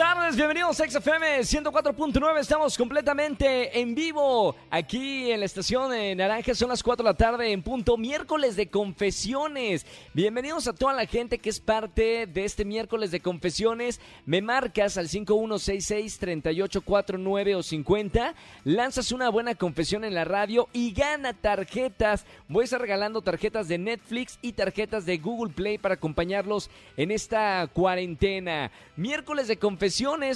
Tardes, bienvenidos a XFM 104.9. Estamos completamente en vivo aquí en la estación de Naranja. Son las 4 de la tarde en punto. Miércoles de confesiones. Bienvenidos a toda la gente que es parte de este miércoles de confesiones. Me marcas al 5166-3849 o 50. Lanzas una buena confesión en la radio y gana tarjetas. Voy a estar regalando tarjetas de Netflix y tarjetas de Google Play para acompañarlos en esta cuarentena. Miércoles de confesiones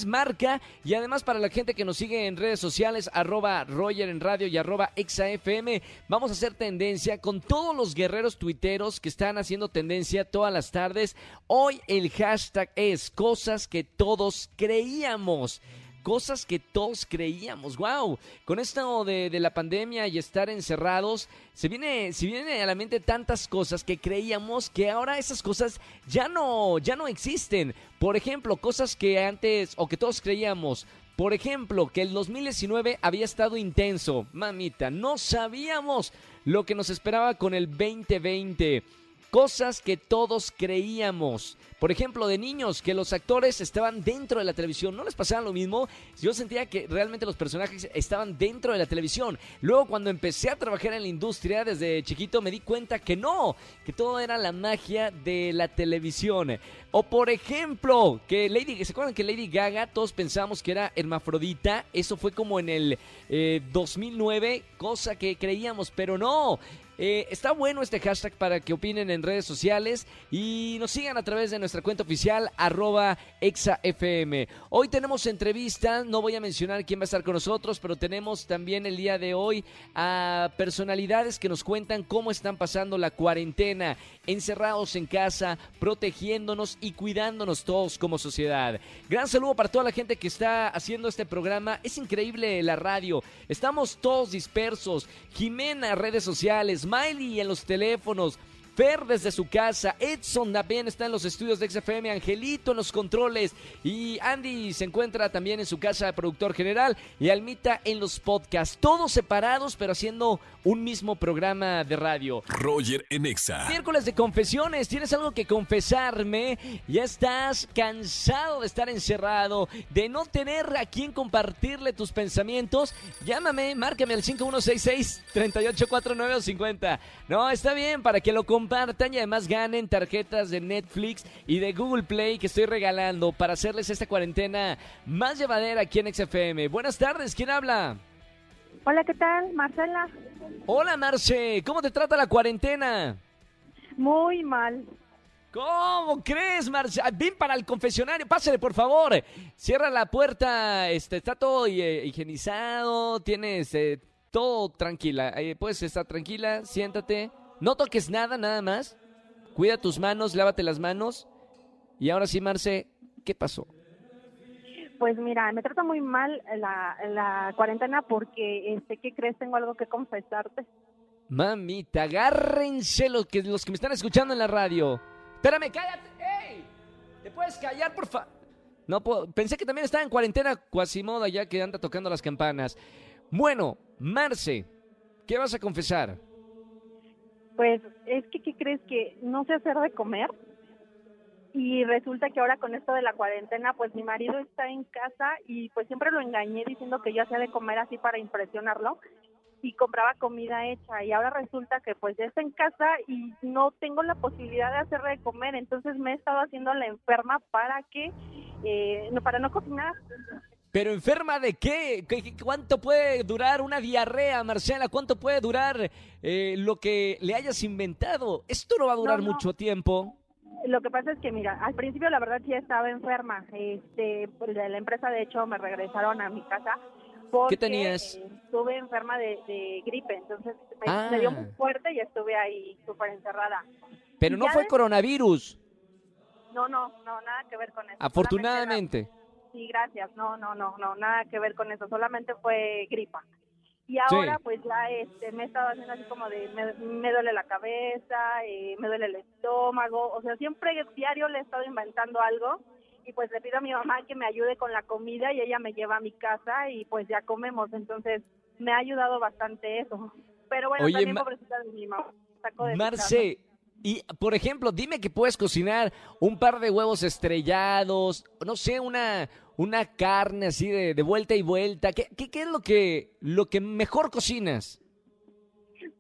marca y además para la gente que nos sigue en redes sociales, arroba Roger en radio y arroba ExaFM, vamos a hacer tendencia con todos los guerreros tuiteros que están haciendo tendencia todas las tardes. Hoy el hashtag es cosas que todos creíamos cosas que todos creíamos. ¡Wow! Con esto de, la pandemia y estar encerrados, se viene, se viene a la mente tantas cosas que creíamos que ahora esas cosas ya no, ya no existen. Por ejemplo, cosas que antes o que todos creíamos. Por ejemplo, que el 2019 había estado intenso. Mamita, no sabíamos lo que nos esperaba con el 2020 cosas que todos creíamos. Por ejemplo, de niños, que los actores estaban dentro de la televisión. ¿No les pasaba lo mismo? Yo sentía que realmente los personajes estaban dentro de la televisión. Luego, cuando empecé a trabajar en la industria desde chiquito, me di cuenta que no, que todo era la magia de la televisión. O por ejemplo, que Lady, ¿se acuerdan que Lady Gaga todos pensábamos que era hermafrodita? Eso fue como en el 2009, eh, cosa que creíamos, pero no. Eh, está bueno este hashtag para que opinen en redes sociales y nos sigan a través de nuestra cuenta oficial arroba exafm. Hoy tenemos entrevista, no voy a mencionar quién va a estar con nosotros, pero tenemos también el día de hoy a personalidades que nos cuentan cómo están pasando la cuarentena, encerrados en casa, protegiéndonos y cuidándonos todos como sociedad. Gran saludo para toda la gente que está haciendo este programa. Es increíble la radio. Estamos todos dispersos. Jimena, redes sociales. Smiley en los teléfonos. Fer desde su casa, Edson también está en los estudios de XFM, Angelito en los controles y Andy se encuentra también en su casa de productor general y Almita en los podcasts, todos separados pero haciendo un mismo programa de radio. Roger en Exa. Miércoles de confesiones, ¿tienes algo que confesarme? ¿Ya estás cansado de estar encerrado, de no tener a quien compartirle tus pensamientos? Llámame, márcame al 5166 384950. No, está bien para que lo compartan y además ganen tarjetas de Netflix y de Google Play que estoy regalando para hacerles esta cuarentena más llevadera aquí en XFM. Buenas tardes, ¿quién habla? Hola, ¿qué tal? Marcela. Hola, Marce, ¿cómo te trata la cuarentena? Muy mal. ¿Cómo crees, Marce? Ah, ven para el confesionario, pásale, por favor. Cierra la puerta, este, está todo eh, higienizado, tienes eh, todo tranquila. Eh, puedes estar tranquila, siéntate. No toques nada, nada más. Cuida tus manos, lávate las manos. Y ahora sí, Marce, ¿qué pasó? Pues mira, me trata muy mal la, la cuarentena porque, este, ¿qué crees? Tengo algo que confesarte. Mamita, agárrense los que, los que me están escuchando en la radio. Espérame, cállate. ¡Ey! ¿Te puedes callar, por favor? No puedo. Pensé que también estaba en cuarentena Cuasimoda ya que anda tocando las campanas. Bueno, Marce, ¿qué vas a confesar? Pues es que, ¿qué crees? Que no sé hacer de comer. Y resulta que ahora con esto de la cuarentena, pues mi marido está en casa y pues siempre lo engañé diciendo que yo hacía de comer así para impresionarlo y compraba comida hecha y ahora resulta que pues ya está en casa y no tengo la posibilidad de hacer de comer, entonces me he estado haciendo la enferma para que, eh, para no cocinar. ¿Pero enferma de qué? ¿Cuánto puede durar una diarrea, Marcela? ¿Cuánto puede durar eh, lo que le hayas inventado? Esto no va a durar No, no. mucho tiempo. Lo que pasa es que, mira, al principio la verdad sí estaba enferma. Este, pues, de la empresa, de hecho, me regresaron a mi casa. Porque, ¿Qué tenías? eh, estuve enferma de, de gripe, entonces me, Ah. me dio muy fuerte y estuve ahí súper encerrada. Pero no fue coronavirus, No, no, no, nada que ver con eso. afortunadamente. Sí, gracias. No, no, no, no, nada que ver con eso. Solamente fue gripa. Y ahora pues ya este, me he estado haciendo así como de, me, duele la cabeza, eh, me duele el estómago, o sea, siempre diario le he estado inventando algo y pues le pido a mi mamá que me ayude con la comida y ella me lleva a mi casa y pues ya comemos, entonces me ha ayudado bastante eso. Pero bueno, también pobrecita de mi mamá. Marce, y por ejemplo, dime que puedes cocinar un par de huevos estrellados, no sé, una, una carne así de, de vuelta y vuelta. ¿Qué, qué, qué es lo que, lo que mejor cocinas?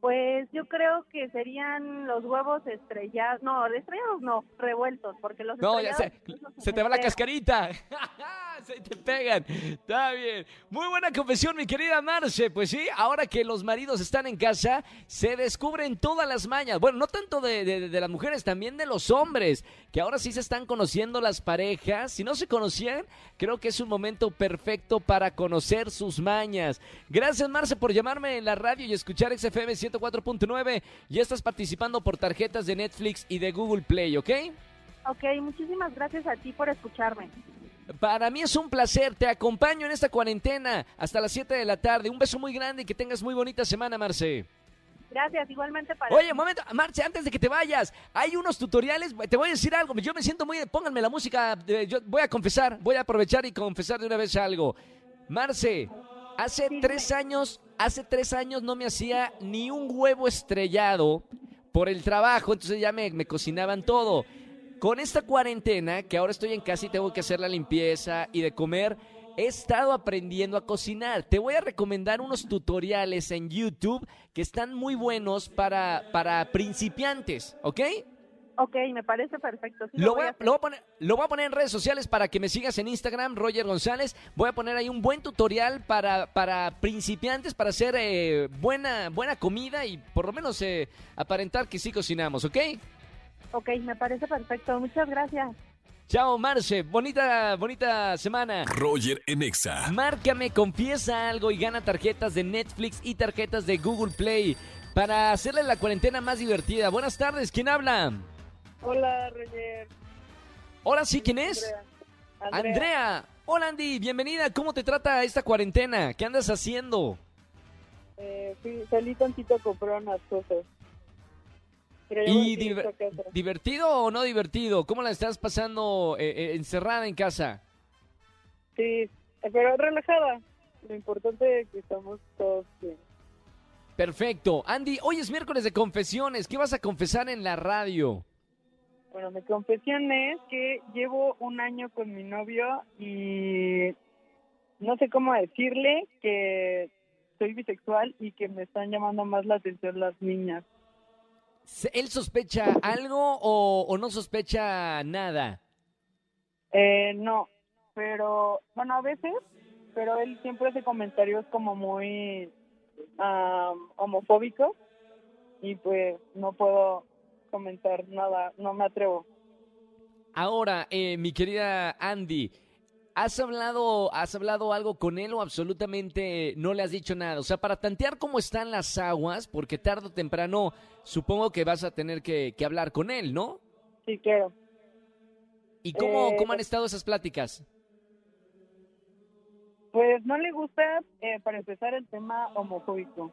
Pues yo creo que serían los huevos estrellados, no, estrellados no, revueltos, porque los no, estrellados... se, se te va la cascarita, se te pegan, está bien. Muy buena confesión, mi querida Marce, pues sí, ahora que los maridos están en casa, se descubren todas las mañas, bueno, no tanto de, de las mujeres, también de los hombres, que ahora sí se están conociendo las parejas, si no se conocían, creo que es un momento perfecto para conocer sus mañas. Gracias, Marce, por llamarme en la radio y escuchar XFM 7 4.9 Ya estás participando por tarjetas de Netflix y de Google Play, ¿ok? Ok, muchísimas gracias a ti por escucharme. Para mí es un placer, te acompaño en esta cuarentena hasta las 7 de la tarde. Un beso muy grande y que tengas muy bonita semana, Marce. Gracias, igualmente para Oye, un momento, Marce, antes de que te vayas, hay unos tutoriales, te voy a decir algo, yo me siento muy, pónganme la música, yo voy a confesar, voy a aprovechar y confesar de una vez algo. Marce, Hace tres años, hace tres años no me hacía ni un huevo estrellado por el trabajo, entonces ya me, me cocinaban todo. Con esta cuarentena, que ahora estoy en casa y tengo que hacer la limpieza y de comer, he estado aprendiendo a cocinar. Te voy a recomendar unos tutoriales en YouTube que están muy buenos para, para principiantes, ¿ok? Ok, me parece perfecto. lo, voy a, poner, lo voy a poner en redes sociales para que me sigas en Instagram, Roger González. Voy a poner ahí un buen tutorial para, para principiantes, para hacer eh, buena, buena comida y por lo menos eh, aparentar que sí cocinamos, ¿ok? Ok, me parece perfecto. Muchas gracias. Chao, Marce. Bonita, bonita semana. Roger Enexa. Márcame, confiesa algo y gana tarjetas de Netflix y tarjetas de Google Play para hacerle la cuarentena más divertida. Buenas tardes, ¿quién habla? Hola, Roger. Hola, sí, ¿quién es? Andrea. Hola, Andy, bienvenida. ¿Cómo te trata esta cuarentena? ¿Qué andas haciendo? Eh, salí tantito a comprar unas cosas. ¿Y divertido o no divertido? ¿Cómo la estás pasando eh, eh, encerrada en casa? Sí, pero relajada. Lo importante es que estamos todos bien. Perfecto. Andy, hoy es miércoles de confesiones. ¿Qué vas a confesar en la radio? Bueno, mi confesión es que llevo un año con mi novio y no sé cómo decirle que soy bisexual y que me están llamando más la atención las niñas. ¿Él sospecha algo o, no sospecha nada? Eh, no, pero bueno, a veces, pero él siempre hace comentarios como muy homofóbicos y pues no puedo comentar nada, no me atrevo. Ahora, eh, mi querida Andy, ¿has hablado, ¿has hablado algo con él o absolutamente no le has dicho nada? O sea, para tantear cómo están las aguas, porque tarde o temprano supongo que vas a tener que, hablar con él, ¿no? Sí, claro. ¿Y cómo, eh, cómo han estado esas pláticas? Pues no le gusta, eh, para empezar, el tema homofóbico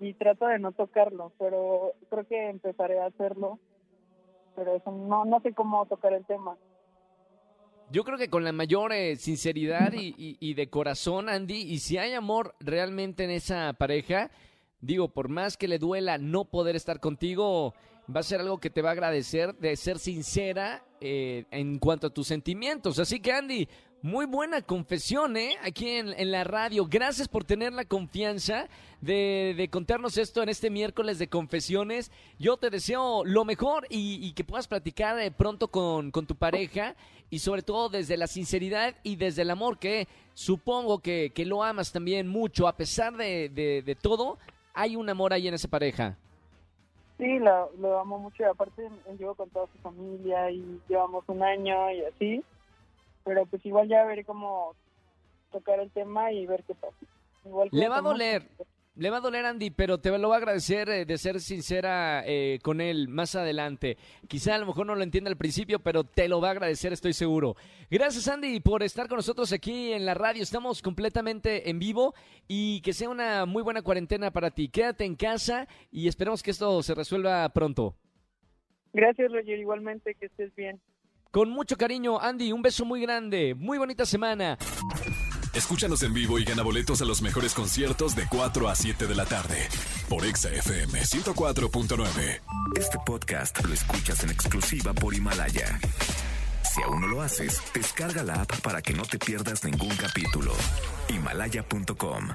y trato de no tocarlo, pero creo que empezaré a hacerlo, pero eso no, no sé cómo tocar el tema. Yo creo que con la mayor eh, sinceridad y, y, de corazón, Andy, y si hay amor realmente en esa pareja, digo, por más que le duela no poder estar contigo, va a ser algo que te va a agradecer de ser sincera eh, en cuanto a tus sentimientos. Así que, Andy, muy buena confesión, ¿eh? Aquí en, la radio. Gracias por tener la confianza de, contarnos esto en este miércoles de confesiones. Yo te deseo lo mejor y, que puedas platicar eh, pronto con, tu pareja y sobre todo desde la sinceridad y desde el amor que supongo que, lo amas también mucho. A pesar de, todo, hay un amor ahí en esa pareja. Sí, lo, lo amo mucho y aparte llevo con toda su familia y llevamos un año y así pero pues igual ya veré cómo tocar el tema y ver qué pasa. le va a doler, Le va a doler, Andy, pero te lo va a agradecer eh, de ser sincera eh, con él más adelante. Quizá a lo mejor no lo entienda al principio, pero te lo va a agradecer, estoy seguro. Gracias, Andy, por estar con nosotros aquí en la radio. Estamos completamente en vivo y que sea una muy buena cuarentena para ti. Quédate en casa y esperemos que esto se resuelva pronto. Gracias, Roger. Igualmente, que estés bien. Con mucho cariño, Andy, un beso muy grande. Muy bonita semana. Escúchanos en vivo y gana boletos a los mejores conciertos de 4 a 7 de la tarde por Exa FM 104.9. Este podcast lo escuchas en exclusiva por Himalaya. Si aún no lo haces, descarga la app para que no te pierdas ningún capítulo. Himalaya.com